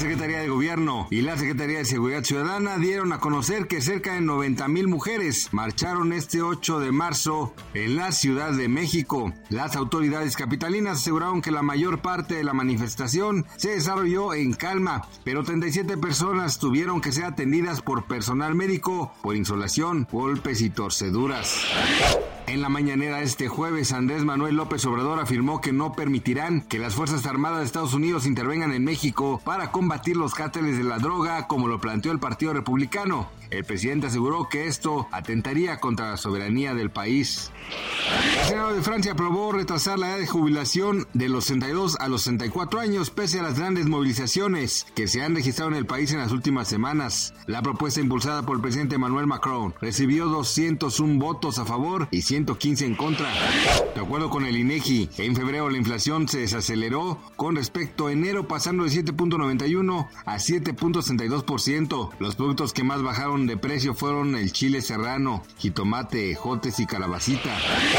Secretaría de Gobierno y la Secretaría de Seguridad Ciudadana dieron a conocer que cerca de 90 mil mujeres marcharon este 8 de marzo en la Ciudad de México. Las autoridades capitalinas aseguraron que la mayor parte de la manifestación se desarrolló en calma, pero 37 personas tuvieron que ser atendidas por personal médico por insolación, golpes y torceduras. En la mañanera este jueves, Andrés Manuel López Obrador afirmó que no permitirán que las Fuerzas Armadas de Estados Unidos intervengan en México para combatir los cárteles de la droga, como lo planteó el Partido Republicano. El presidente aseguró que esto atentaría contra la soberanía del país. El Senado de Francia aprobó retrasar la edad de jubilación de los 62 a los 64 años pese a las grandes movilizaciones que se han registrado en el país en las últimas semanas. La propuesta impulsada por el presidente Emmanuel Macron recibió 201 votos a favor y 115 en contra. De acuerdo con el INEGI, en febrero la inflación se desaceleró con respecto a enero pasando de 7.91 a 7.62%. Los productos que más bajaron de precio fueron el chile serrano, jitomate, jotes y calabacita.